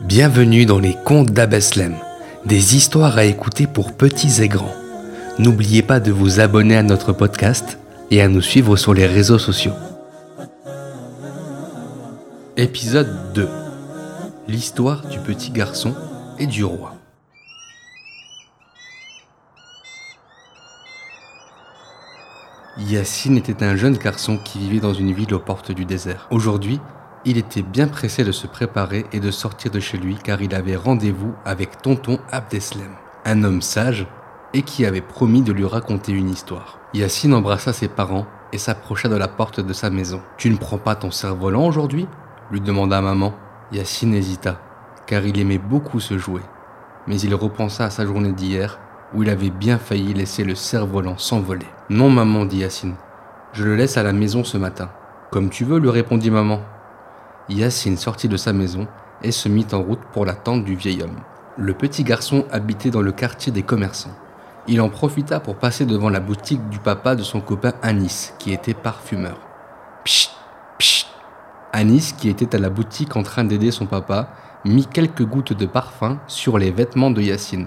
Bienvenue dans les contes d'Abeslem, des histoires à écouter pour petits et grands. N'oubliez pas de vous abonner à notre podcast et à nous suivre sur les réseaux sociaux. Épisode 2 L'histoire du petit garçon et du roi. Yassine était un jeune garçon qui vivait dans une ville aux portes du désert. Aujourd'hui, il était bien pressé de se préparer et de sortir de chez lui car il avait rendez-vous avec tonton Abdeslem, un homme sage et qui avait promis de lui raconter une histoire. Yassine embrassa ses parents et s'approcha de la porte de sa maison. Tu ne prends pas ton cerf-volant aujourd'hui? lui demanda maman. Yassine hésita, car il aimait beaucoup se jouer. Mais il repensa à sa journée d'hier, où il avait bien failli laisser le cerf-volant s'envoler. Non maman, dit Yassine, je le laisse à la maison ce matin. Comme tu veux, lui répondit maman. Yassine sortit de sa maison et se mit en route pour la tente du vieil homme. Le petit garçon habitait dans le quartier des commerçants. Il en profita pour passer devant la boutique du papa de son copain Anis, qui était parfumeur. Psst, psst. Anis, qui était à la boutique en train d'aider son papa, mit quelques gouttes de parfum sur les vêtements de Yassine.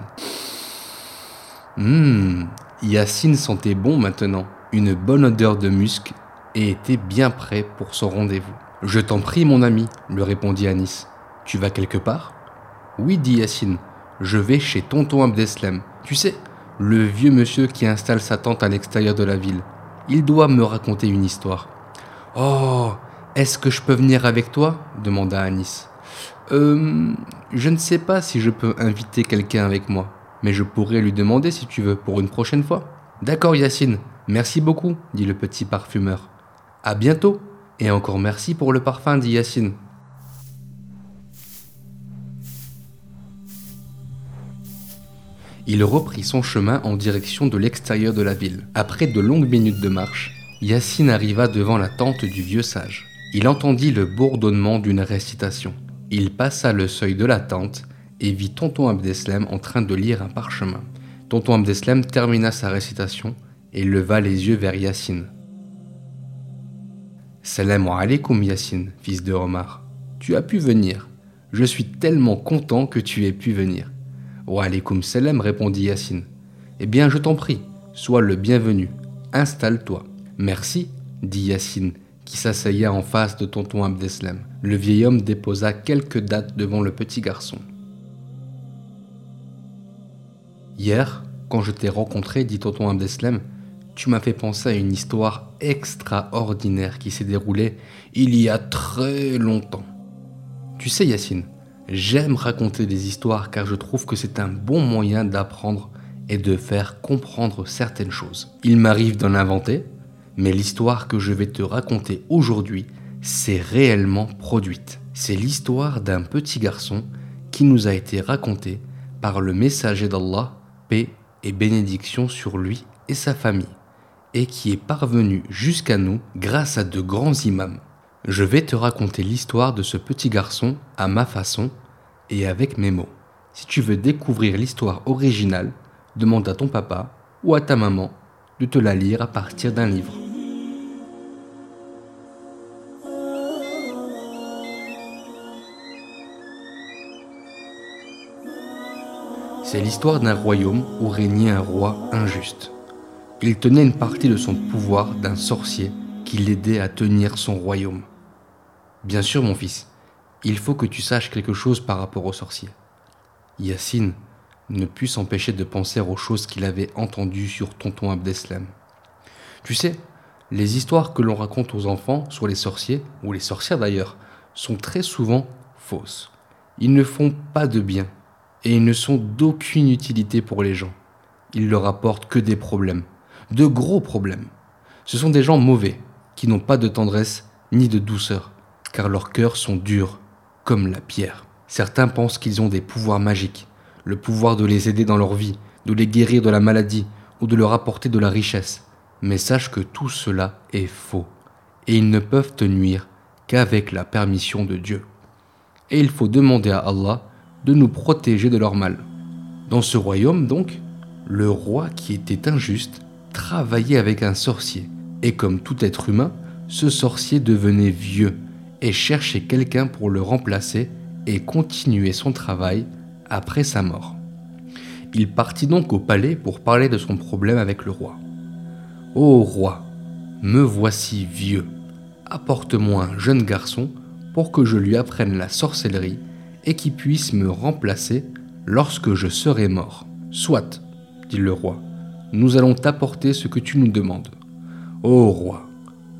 Hum, Yassine sentait bon maintenant, une bonne odeur de musc, et était bien prêt pour son rendez-vous. Je t'en prie, mon ami, lui répondit Anis. Tu vas quelque part? Oui, dit Yassine. Je vais chez tonton Abdeslem. Tu sais, le vieux monsieur qui installe sa tente à l'extérieur de la ville. Il doit me raconter une histoire. Oh, est-ce que je peux venir avec toi? demanda Anis. Euh, je ne sais pas si je peux inviter quelqu'un avec moi, mais je pourrais lui demander si tu veux pour une prochaine fois. D'accord, Yacine, merci beaucoup, dit le petit parfumeur. À bientôt, et encore merci pour le parfum, dit Yacine. Il reprit son chemin en direction de l'extérieur de la ville. Après de longues minutes de marche, Yacine arriva devant la tente du vieux sage. Il entendit le bourdonnement d'une récitation. Il passa le seuil de la tente et vit tonton Abdeslem en train de lire un parchemin. Tonton Abdeslem termina sa récitation et leva les yeux vers Yacine. Salam alaikum Yacine, fils de Omar. Tu as pu venir. Je suis tellement content que tu aies pu venir. Wa alaikum salam, répondit Yacine. Eh bien, je t'en prie, sois le bienvenu. Installe-toi. Merci, dit Yacine, qui s'asseyait en face de tonton Abdeslem. Le vieil homme déposa quelques dates devant le petit garçon. Hier, quand je t'ai rencontré, dit tonton Abdeslem, tu m'as fait penser à une histoire extraordinaire qui s'est déroulée il y a très longtemps. Tu sais, Yacine, j'aime raconter des histoires car je trouve que c'est un bon moyen d'apprendre et de faire comprendre certaines choses. Il m'arrive d'en inventer, mais l'histoire que je vais te raconter aujourd'hui s'est réellement produite. C'est l'histoire d'un petit garçon qui nous a été raconté par le messager d'Allah, paix et bénédiction sur lui et sa famille et qui est parvenu jusqu'à nous grâce à de grands imams. Je vais te raconter l'histoire de ce petit garçon à ma façon et avec mes mots. Si tu veux découvrir l'histoire originale, demande à ton papa ou à ta maman de te la lire à partir d'un livre. C'est l'histoire d'un royaume où régnait un roi injuste. Il tenait une partie de son pouvoir d'un sorcier qui l'aidait à tenir son royaume. Bien sûr, mon fils, il faut que tu saches quelque chose par rapport au sorcier. Yacine ne put s'empêcher de penser aux choses qu'il avait entendues sur tonton Abdeslam. Tu sais, les histoires que l'on raconte aux enfants sur les sorciers, ou les sorcières d'ailleurs, sont très souvent fausses. Ils ne font pas de bien, et ils ne sont d'aucune utilité pour les gens. Ils leur apportent que des problèmes de gros problèmes. Ce sont des gens mauvais, qui n'ont pas de tendresse ni de douceur, car leurs cœurs sont durs, comme la pierre. Certains pensent qu'ils ont des pouvoirs magiques, le pouvoir de les aider dans leur vie, de les guérir de la maladie ou de leur apporter de la richesse. Mais sache que tout cela est faux, et ils ne peuvent te nuire qu'avec la permission de Dieu. Et il faut demander à Allah de nous protéger de leur mal. Dans ce royaume, donc, le roi qui était injuste travaillait avec un sorcier, et comme tout être humain, ce sorcier devenait vieux et cherchait quelqu'un pour le remplacer et continuer son travail après sa mort. Il partit donc au palais pour parler de son problème avec le roi. Ô roi, me voici vieux. Apporte-moi un jeune garçon pour que je lui apprenne la sorcellerie et qui puisse me remplacer lorsque je serai mort. Soit, dit le roi, nous allons t'apporter ce que tu nous demandes. Ô roi,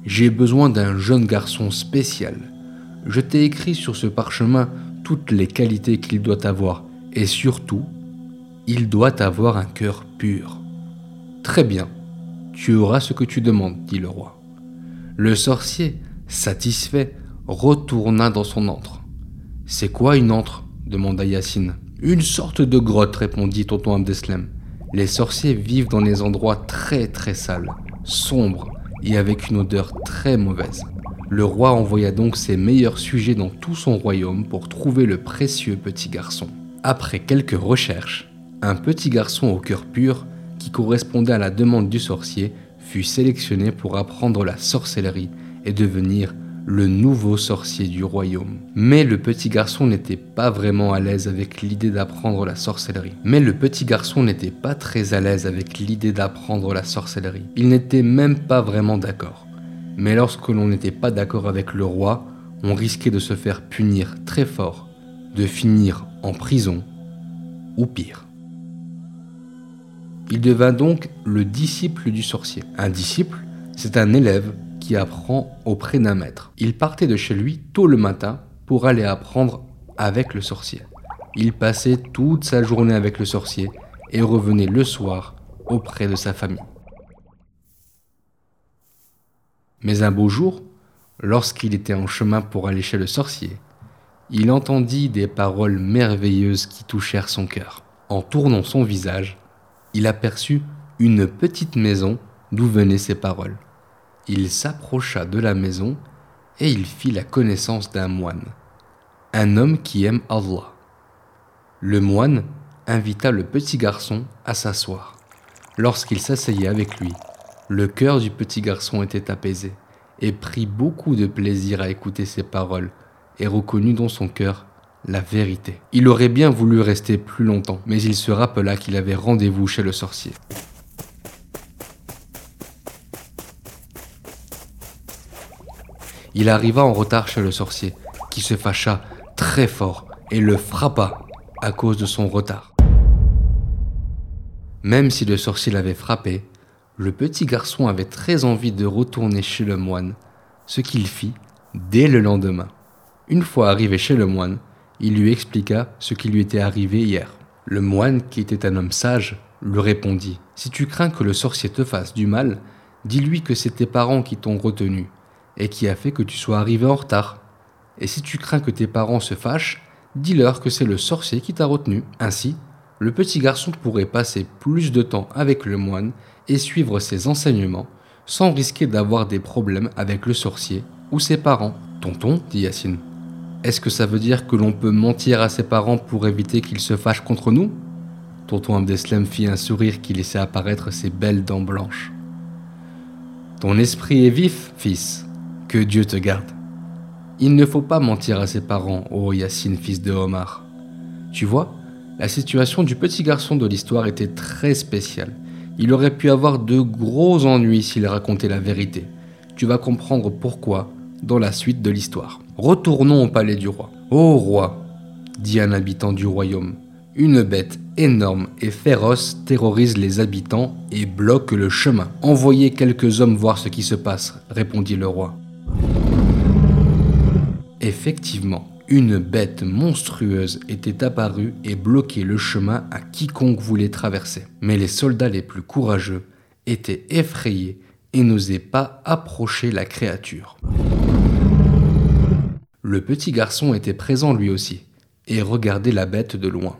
j'ai besoin d'un jeune garçon spécial. Je t'ai écrit sur ce parchemin toutes les qualités qu'il doit avoir, et surtout, il doit avoir un cœur pur. Très bien, tu auras ce que tu demandes, dit le roi. Le sorcier, satisfait, retourna dans son antre. C'est quoi une antre? demanda Yacine. Une sorte de grotte, répondit tonton Abdeslam. Les sorciers vivent dans des endroits très très sales, sombres et avec une odeur très mauvaise. Le roi envoya donc ses meilleurs sujets dans tout son royaume pour trouver le précieux petit garçon. Après quelques recherches, un petit garçon au cœur pur, qui correspondait à la demande du sorcier, fut sélectionné pour apprendre la sorcellerie et devenir le nouveau sorcier du royaume. Mais le petit garçon n'était pas vraiment à l'aise avec l'idée d'apprendre la sorcellerie. Mais le petit garçon n'était pas très à l'aise avec l'idée d'apprendre la sorcellerie. Il n'était même pas vraiment d'accord. Mais lorsque l'on n'était pas d'accord avec le roi, on risquait de se faire punir très fort, de finir en prison ou pire. Il devint donc le disciple du sorcier. Un disciple, c'est un élève apprend auprès d'un maître. Il partait de chez lui tôt le matin pour aller apprendre avec le sorcier. Il passait toute sa journée avec le sorcier et revenait le soir auprès de sa famille. Mais un beau jour, lorsqu'il était en chemin pour aller chez le sorcier, il entendit des paroles merveilleuses qui touchèrent son cœur. En tournant son visage, il aperçut une petite maison d'où venaient ces paroles il s'approcha de la maison et il fit la connaissance d'un moine, un homme qui aime Allah. Le moine invita le petit garçon à s'asseoir. Lorsqu'il s'asseyait avec lui, le cœur du petit garçon était apaisé et prit beaucoup de plaisir à écouter ses paroles et reconnut dans son cœur la vérité. Il aurait bien voulu rester plus longtemps, mais il se rappela qu'il avait rendez-vous chez le sorcier. Il arriva en retard chez le sorcier, qui se fâcha très fort et le frappa à cause de son retard. Même si le sorcier l'avait frappé, le petit garçon avait très envie de retourner chez le moine, ce qu'il fit dès le lendemain. Une fois arrivé chez le moine, il lui expliqua ce qui lui était arrivé hier. Le moine, qui était un homme sage, lui répondit Si tu crains que le sorcier te fasse du mal, dis-lui que c'est tes parents qui t'ont retenu et qui a fait que tu sois arrivé en retard. Et si tu crains que tes parents se fâchent, dis-leur que c'est le sorcier qui t'a retenu. Ainsi, le petit garçon pourrait passer plus de temps avec le moine et suivre ses enseignements sans risquer d'avoir des problèmes avec le sorcier ou ses parents. Tonton, dit Yacine, est-ce que ça veut dire que l'on peut mentir à ses parents pour éviter qu'ils se fâchent contre nous? Tonton Abdeslam fit un sourire qui laissait apparaître ses belles dents blanches. Ton esprit est vif, fils, que Dieu te garde. Il ne faut pas mentir à ses parents, ô Yacine, fils de Omar. Tu vois, la situation du petit garçon de l'histoire était très spéciale. Il aurait pu avoir de gros ennuis s'il racontait la vérité. Tu vas comprendre pourquoi dans la suite de l'histoire. Retournons au palais du roi. Ô roi, dit un habitant du royaume, une bête énorme et féroce terrorise les habitants et bloque le chemin. Envoyez quelques hommes voir ce qui se passe, répondit le roi. Effectivement, une bête monstrueuse était apparue et bloquait le chemin à quiconque voulait traverser. Mais les soldats les plus courageux étaient effrayés et n'osaient pas approcher la créature. Le petit garçon était présent lui aussi et regardait la bête de loin.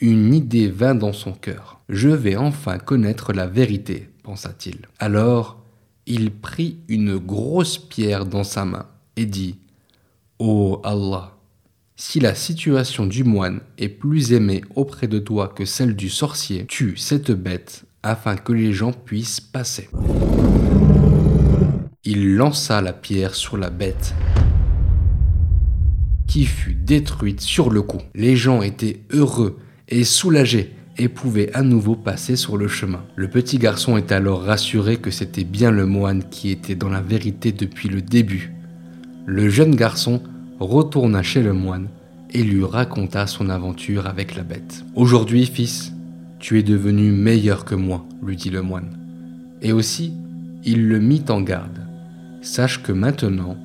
Une idée vint dans son cœur. Je vais enfin connaître la vérité, pensa-t-il. Alors, il prit une grosse pierre dans sa main et dit Ô Allah, si la situation du moine est plus aimée auprès de toi que celle du sorcier, tue cette bête afin que les gens puissent passer. Il lança la pierre sur la bête, qui fut détruite sur le coup. Les gens étaient heureux et soulagés et pouvaient à nouveau passer sur le chemin. Le petit garçon est alors rassuré que c'était bien le moine qui était dans la vérité depuis le début. Le jeune garçon retourna chez le moine et lui raconta son aventure avec la bête. Aujourd'hui, fils, tu es devenu meilleur que moi, lui dit le moine. Et aussi, il le mit en garde. Sache que maintenant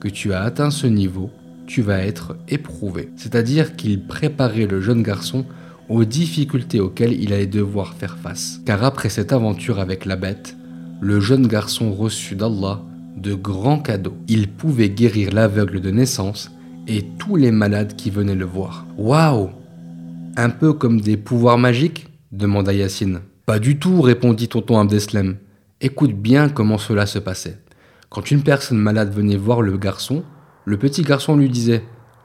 que tu as atteint ce niveau, tu vas être éprouvé. C'est-à-dire qu'il préparait le jeune garçon aux difficultés auxquelles il allait devoir faire face. Car après cette aventure avec la bête, le jeune garçon reçut d'Allah de grands cadeaux. Il pouvait guérir l'aveugle de naissance et tous les malades qui venaient le voir. Waouh Un peu comme des pouvoirs magiques? demanda Yacine. Pas du tout, répondit tonton Abdeslam. Écoute bien comment cela se passait. Quand une personne malade venait voir le garçon, le petit garçon lui disait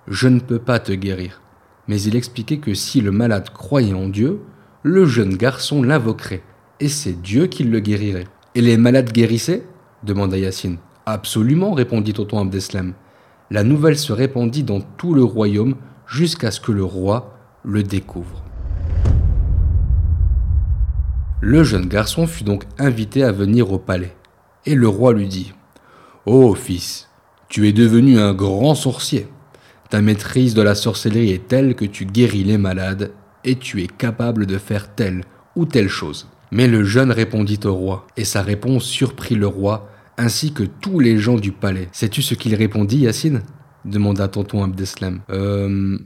Je ne peux pas te guérir. Mais il expliquait que si le malade croyait en Dieu, le jeune garçon l'invoquerait, et c'est Dieu qui le guérirait. Et les malades guérissaient? demanda Yacine. Absolument, répondit tonton Abdeslam la nouvelle se répandit dans tout le royaume jusqu'à ce que le roi le découvre. Le jeune garçon fut donc invité à venir au palais, et le roi lui dit Ô oh, fils, tu es devenu un grand sorcier. Ta maîtrise de la sorcellerie est telle que tu guéris les malades, et tu es capable de faire telle ou telle chose. Mais le jeune répondit au roi, et sa réponse surprit le roi ainsi que tous les gens du palais. Sais-tu ce qu'il répondit, Yacine? demanda tonton Abdeslam. Euh.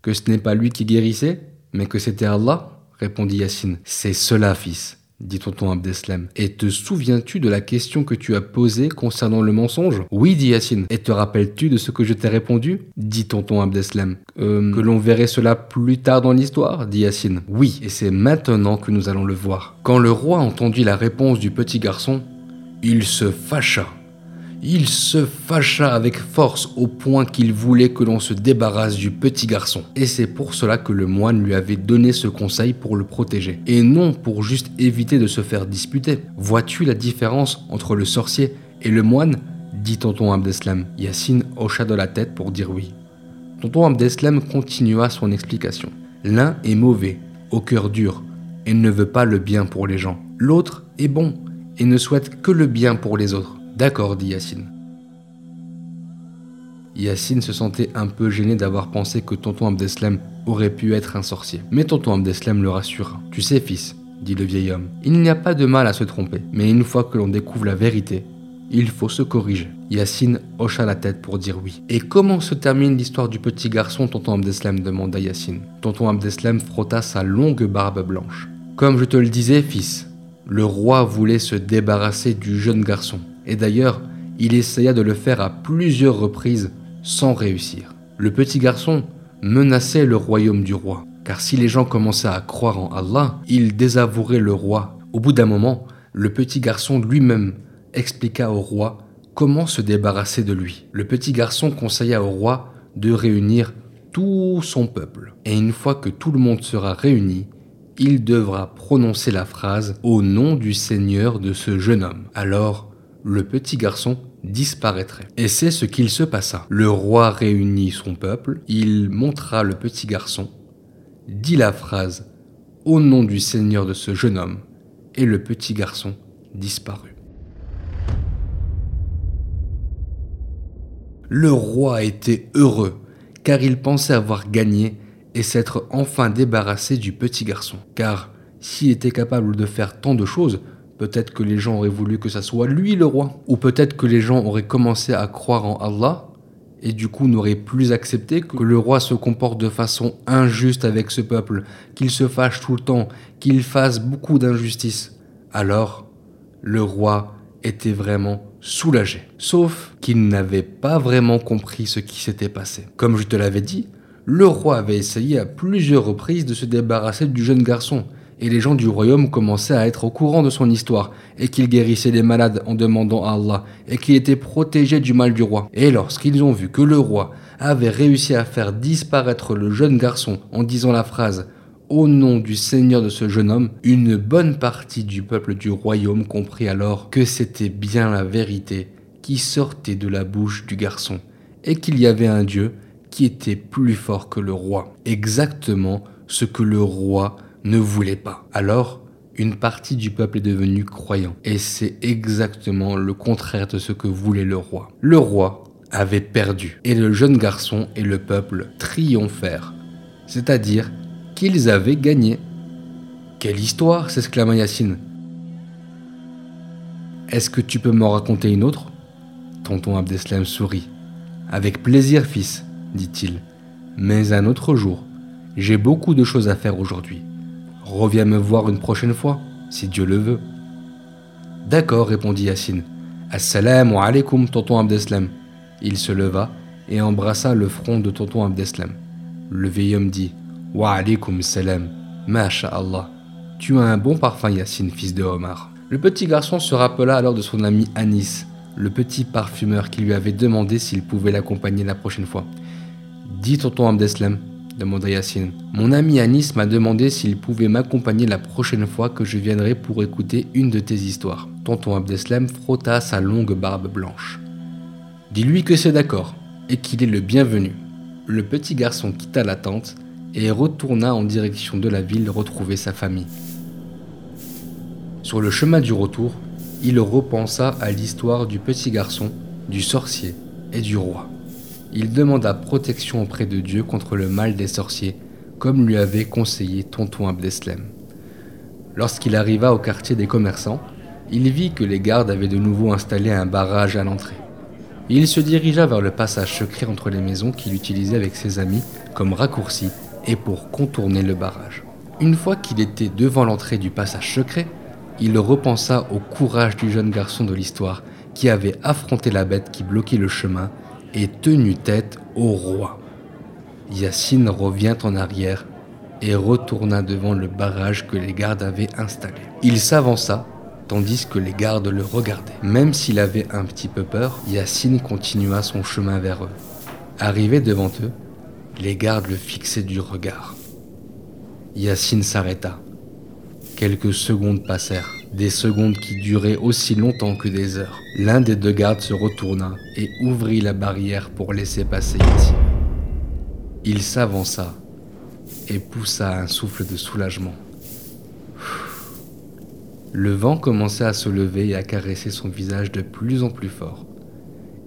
Que ce n'est pas lui qui guérissait, mais que c'était Allah répondit Yacine. C'est cela, fils, dit tonton Abdeslam. Et te souviens-tu de la question que tu as posée concernant le mensonge? Oui, dit Yacine. Et te rappelles-tu de ce que je t'ai répondu? dit tonton Abdeslam. Euh, que l'on verrait cela plus tard dans l'histoire dit Yacine. Oui, et c'est maintenant que nous allons le voir. Quand le roi entendit la réponse du petit garçon, il se fâcha. Il se fâcha avec force au point qu'il voulait que l'on se débarrasse du petit garçon. Et c'est pour cela que le moine lui avait donné ce conseil pour le protéger. Et non pour juste éviter de se faire disputer. Vois-tu la différence entre le sorcier et le moine? dit tonton Abdeslam. Yassine hocha de la tête pour dire oui. Tonton Abdeslam continua son explication. L'un est mauvais, au cœur dur, et ne veut pas le bien pour les gens. L'autre est bon, et ne souhaite que le bien pour les autres. D'accord, dit Yacine. Yacine se sentait un peu gêné d'avoir pensé que tonton Abdeslam aurait pu être un sorcier. Mais tonton Abdeslam le rassura. Tu sais, fils, dit le vieil homme, il n'y a pas de mal à se tromper, mais une fois que l'on découvre la vérité, il faut se corriger. Yacine hocha la tête pour dire oui. Et comment se termine l'histoire du petit garçon, tonton Abdeslam demanda Yacine. Tonton Abdeslam frotta sa longue barbe blanche. Comme je te le disais, fils, le roi voulait se débarrasser du jeune garçon, et d'ailleurs, il essaya de le faire à plusieurs reprises sans réussir. Le petit garçon menaçait le royaume du roi, car si les gens commençaient à croire en Allah, ils désavoueraient le roi. Au bout d'un moment, le petit garçon lui-même expliqua au roi comment se débarrasser de lui. Le petit garçon conseilla au roi de réunir tout son peuple. Et une fois que tout le monde sera réuni, il devra prononcer la phrase au nom du Seigneur de ce jeune homme. Alors, le petit garçon disparaîtrait. Et c'est ce qu'il se passa. Le roi réunit son peuple, il montra le petit garçon, dit la phrase au nom du Seigneur de ce jeune homme, et le petit garçon disparut. Le roi était heureux, car il pensait avoir gagné et s'être enfin débarrassé du petit garçon. Car s'il était capable de faire tant de choses, peut-être que les gens auraient voulu que ça soit lui le roi. Ou peut-être que les gens auraient commencé à croire en Allah et du coup n'auraient plus accepté que le roi se comporte de façon injuste avec ce peuple, qu'il se fâche tout le temps, qu'il fasse beaucoup d'injustices. Alors, le roi était vraiment soulagé. Sauf qu'il n'avait pas vraiment compris ce qui s'était passé. Comme je te l'avais dit, le roi avait essayé à plusieurs reprises de se débarrasser du jeune garçon, et les gens du royaume commençaient à être au courant de son histoire, et qu'il guérissait les malades en demandant à Allah, et qu'il était protégé du mal du roi. Et lorsqu'ils ont vu que le roi avait réussi à faire disparaître le jeune garçon en disant la phrase au nom du Seigneur de ce jeune homme, une bonne partie du peuple du royaume comprit alors que c'était bien la vérité qui sortait de la bouche du garçon, et qu'il y avait un Dieu qui était plus fort que le roi. Exactement ce que le roi ne voulait pas. Alors, une partie du peuple est devenue croyant. Et c'est exactement le contraire de ce que voulait le roi. Le roi avait perdu. Et le jeune garçon et le peuple triomphèrent. C'est-à-dire qu'ils avaient gagné. Quelle histoire s'exclama Yacine. Est-ce que tu peux m'en raconter une autre? Tonton Abdeslam sourit. Avec plaisir, fils, dit-il. Mais un autre jour. J'ai beaucoup de choses à faire aujourd'hui. Reviens me voir une prochaine fois, si Dieu le veut. D'accord, répondit Yacine. Assalamu alaikum, tonton Abdeslam. Il se leva et embrassa le front de tonton Abdeslam. Le vieil homme dit Wa alaikum salam, Allah. Tu as un bon parfum, Yacine, fils de Omar. Le petit garçon se rappela alors de son ami Anis, le petit parfumeur qui lui avait demandé s'il pouvait l'accompagner la prochaine fois. Dis tonton Abdeslam, demanda Yacine. Mon ami Anis m'a demandé s'il pouvait m'accompagner la prochaine fois que je viendrai pour écouter une de tes histoires. Tonton Abdeslam frotta sa longue barbe blanche. Dis-lui que c'est d'accord et qu'il est le bienvenu. Le petit garçon quitta la tente et retourna en direction de la ville retrouver sa famille. Sur le chemin du retour, il repensa à l'histoire du petit garçon, du sorcier et du roi. Il demanda protection auprès de Dieu contre le mal des sorciers, comme lui avait conseillé tonton Abdeslam. Lorsqu'il arriva au quartier des commerçants, il vit que les gardes avaient de nouveau installé un barrage à l'entrée il se dirigea vers le passage secret entre les maisons qu'il utilisait avec ses amis comme raccourci et pour contourner le barrage. Une fois qu'il était devant l'entrée du passage secret, il repensa au courage du jeune garçon de l'histoire qui avait affronté la bête qui bloquait le chemin et tenu tête au roi. Yacine revint en arrière et retourna devant le barrage que les gardes avaient installé. Il s'avança tandis que les gardes le regardaient. Même s'il avait un petit peu peur, Yacine continua son chemin vers eux. Arrivé devant eux, les gardes le fixaient du regard. Yacine s'arrêta. Quelques secondes passèrent, des secondes qui duraient aussi longtemps que des heures. L'un des deux gardes se retourna et ouvrit la barrière pour laisser passer Yacine. Il s'avança et poussa un souffle de soulagement. Le vent commençait à se lever et à caresser son visage de plus en plus fort.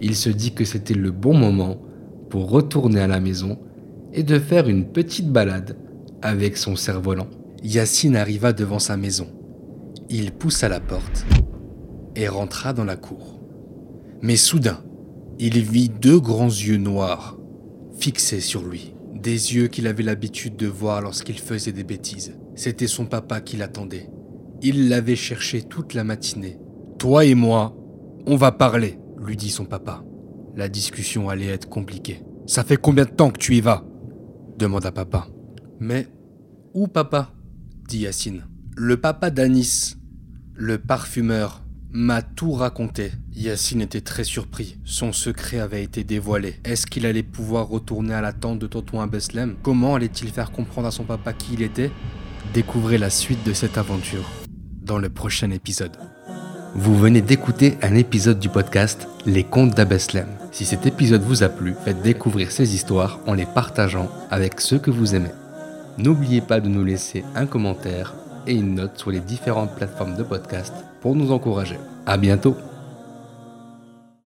Il se dit que c'était le bon moment pour retourner à la maison et de faire une petite balade avec son cerf-volant. Yacine arriva devant sa maison. Il poussa la porte et rentra dans la cour. Mais soudain, il vit deux grands yeux noirs fixés sur lui. Des yeux qu'il avait l'habitude de voir lorsqu'il faisait des bêtises. C'était son papa qui l'attendait. Il l'avait cherché toute la matinée. Toi et moi, on va parler, lui dit son papa. La discussion allait être compliquée. Ça fait combien de temps que tu y vas? demanda papa. Mais où papa? dit Yacine. Le papa d'Anis, le parfumeur, m'a tout raconté. Yacine était très surpris. Son secret avait été dévoilé. Est-ce qu'il allait pouvoir retourner à la tente de tonton Abeslem Comment allait-il faire comprendre à son papa qui il était? Découvrez la suite de cette aventure dans le prochain épisode. Vous venez d'écouter un épisode du podcast Les Contes d'Abeslem. Si cet épisode vous a plu, faites découvrir ces histoires en les partageant avec ceux que vous aimez. N'oubliez pas de nous laisser un commentaire et une note sur les différentes plateformes de podcast pour nous encourager. À bientôt!